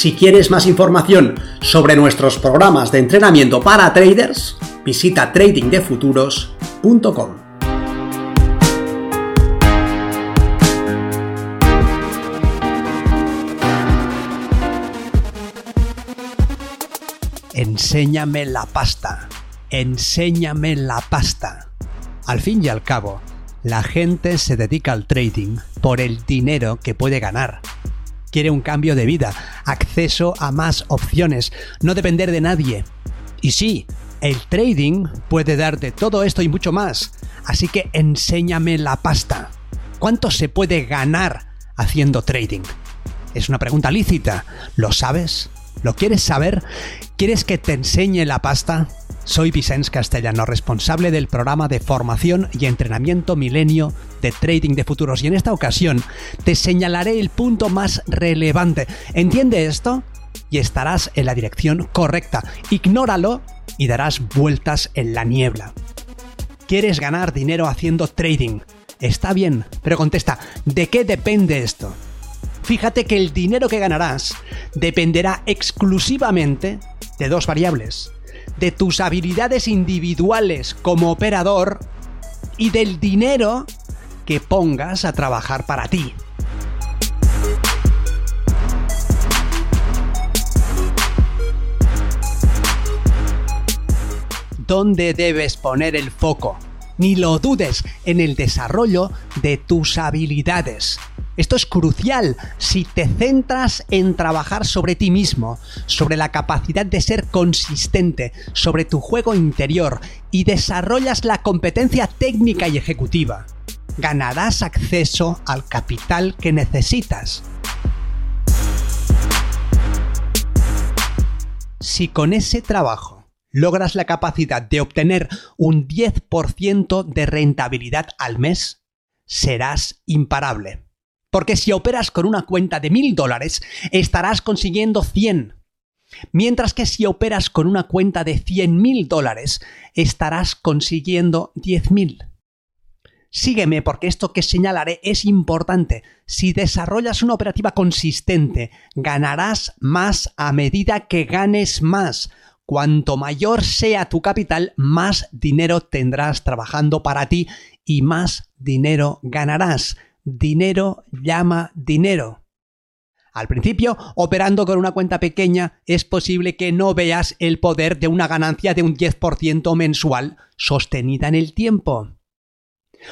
Si quieres más información sobre nuestros programas de entrenamiento para traders, visita tradingdefuturos.com. Enséñame la pasta. Enséñame la pasta. Al fin y al cabo, la gente se dedica al trading por el dinero que puede ganar quiere un cambio de vida, acceso a más opciones, no depender de nadie. Y sí, el trading puede darte todo esto y mucho más, así que enséñame la pasta. ¿Cuánto se puede ganar haciendo trading? Es una pregunta lícita. ¿Lo sabes? ¿Lo quieres saber? ¿Quieres que te enseñe la pasta? Soy Vicens Castellano, responsable del programa de formación y entrenamiento milenio de trading de futuros y en esta ocasión te señalaré el punto más relevante. ¿Entiende esto? Y estarás en la dirección correcta. Ignóralo y darás vueltas en la niebla. ¿Quieres ganar dinero haciendo trading? Está bien, pero contesta, ¿de qué depende esto? Fíjate que el dinero que ganarás dependerá exclusivamente de dos variables de tus habilidades individuales como operador y del dinero que pongas a trabajar para ti. ¿Dónde debes poner el foco? Ni lo dudes en el desarrollo de tus habilidades. Esto es crucial si te centras en trabajar sobre ti mismo, sobre la capacidad de ser consistente, sobre tu juego interior y desarrollas la competencia técnica y ejecutiva. Ganarás acceso al capital que necesitas. Si con ese trabajo logras la capacidad de obtener un 10% de rentabilidad al mes, serás imparable. Porque si operas con una cuenta de mil dólares, estarás consiguiendo 100. Mientras que si operas con una cuenta de 100 mil dólares, estarás consiguiendo 10 mil. Sígueme porque esto que señalaré es importante. Si desarrollas una operativa consistente, ganarás más a medida que ganes más. Cuanto mayor sea tu capital, más dinero tendrás trabajando para ti y más dinero ganarás dinero llama dinero. Al principio, operando con una cuenta pequeña, es posible que no veas el poder de una ganancia de un 10% mensual sostenida en el tiempo.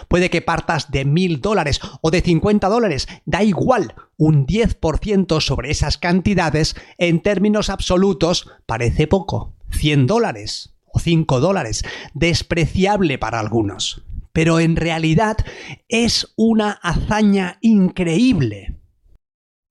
Puede que partas de mil dólares o de 50 dólares, da igual, un 10% sobre esas cantidades en términos absolutos parece poco, 100 dólares o 5 dólares, despreciable para algunos pero en realidad es una hazaña increíble.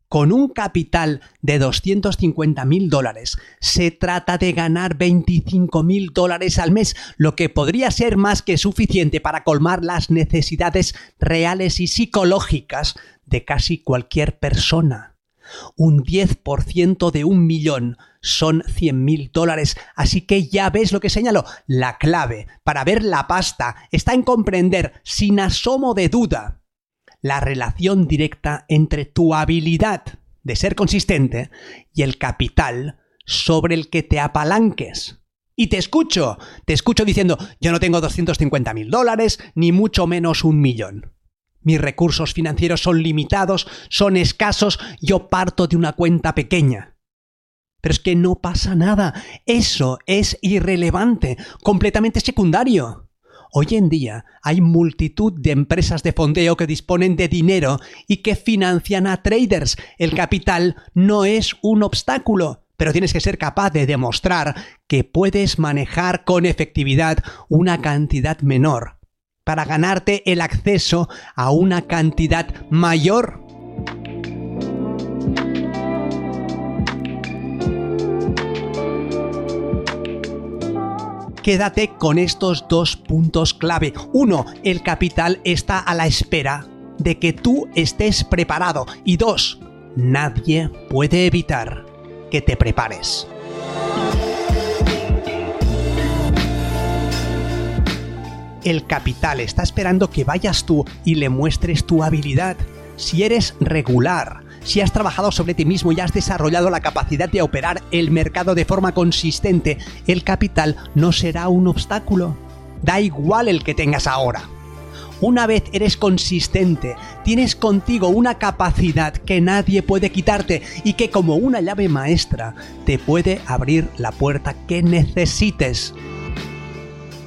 Con un capital de 250 mil dólares se trata de ganar 25 mil dólares al mes, lo que podría ser más que suficiente para colmar las necesidades reales y psicológicas de casi cualquier persona. Un 10% de un millón son 100 mil dólares. Así que ya ves lo que señalo. La clave para ver la pasta está en comprender, sin asomo de duda, la relación directa entre tu habilidad de ser consistente y el capital sobre el que te apalanques. Y te escucho, te escucho diciendo, yo no tengo 250 mil dólares, ni mucho menos un millón. Mis recursos financieros son limitados, son escasos, yo parto de una cuenta pequeña. Pero es que no pasa nada, eso es irrelevante, completamente secundario. Hoy en día hay multitud de empresas de fondeo que disponen de dinero y que financian a traders. El capital no es un obstáculo, pero tienes que ser capaz de demostrar que puedes manejar con efectividad una cantidad menor para ganarte el acceso a una cantidad mayor quédate con estos dos puntos clave. Uno, el capital está a la espera de que tú estés preparado. Y dos, nadie puede evitar que te prepares. El capital está esperando que vayas tú y le muestres tu habilidad. Si eres regular, si has trabajado sobre ti mismo y has desarrollado la capacidad de operar el mercado de forma consistente, el capital no será un obstáculo. Da igual el que tengas ahora. Una vez eres consistente, tienes contigo una capacidad que nadie puede quitarte y que como una llave maestra te puede abrir la puerta que necesites.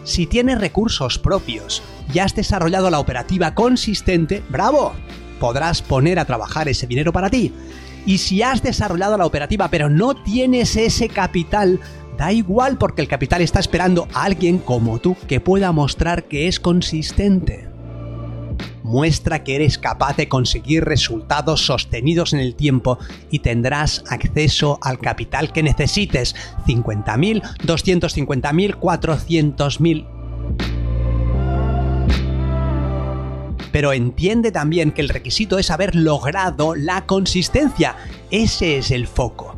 Si tienes recursos propios y has desarrollado la operativa consistente, ¡bravo! Podrás poner a trabajar ese dinero para ti. Y si has desarrollado la operativa pero no tienes ese capital, da igual porque el capital está esperando a alguien como tú que pueda mostrar que es consistente muestra que eres capaz de conseguir resultados sostenidos en el tiempo y tendrás acceso al capital que necesites, 50.000, 250.000, 400.000. Pero entiende también que el requisito es haber logrado la consistencia. Ese es el foco.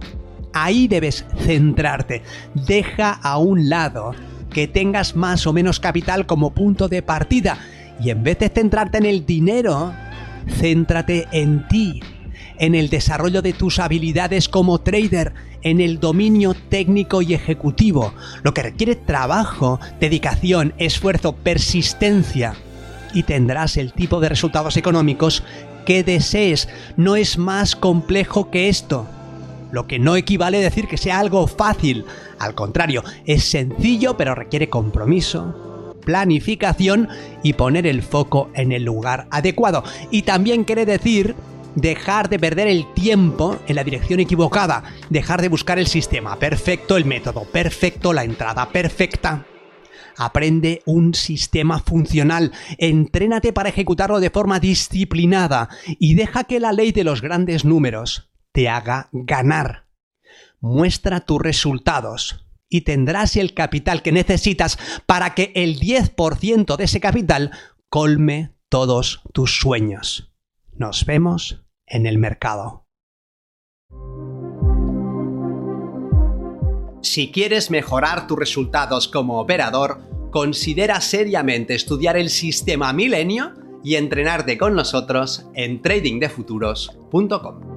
Ahí debes centrarte. Deja a un lado que tengas más o menos capital como punto de partida y en vez de centrarte en el dinero, céntrate en ti, en el desarrollo de tus habilidades como trader, en el dominio técnico y ejecutivo, lo que requiere trabajo, dedicación, esfuerzo, persistencia. Y tendrás el tipo de resultados económicos que desees. No es más complejo que esto. Lo que no equivale a decir que sea algo fácil. Al contrario, es sencillo pero requiere compromiso, planificación y poner el foco en el lugar adecuado. Y también quiere decir dejar de perder el tiempo en la dirección equivocada, dejar de buscar el sistema perfecto, el método perfecto, la entrada perfecta. Aprende un sistema funcional, entrénate para ejecutarlo de forma disciplinada y deja que la ley de los grandes números te haga ganar. Muestra tus resultados, y tendrás el capital que necesitas para que el 10% de ese capital colme todos tus sueños. Nos vemos en el mercado. Si quieres mejorar tus resultados como operador, considera seriamente estudiar el sistema Milenio y entrenarte con nosotros en tradingdefuturos.com.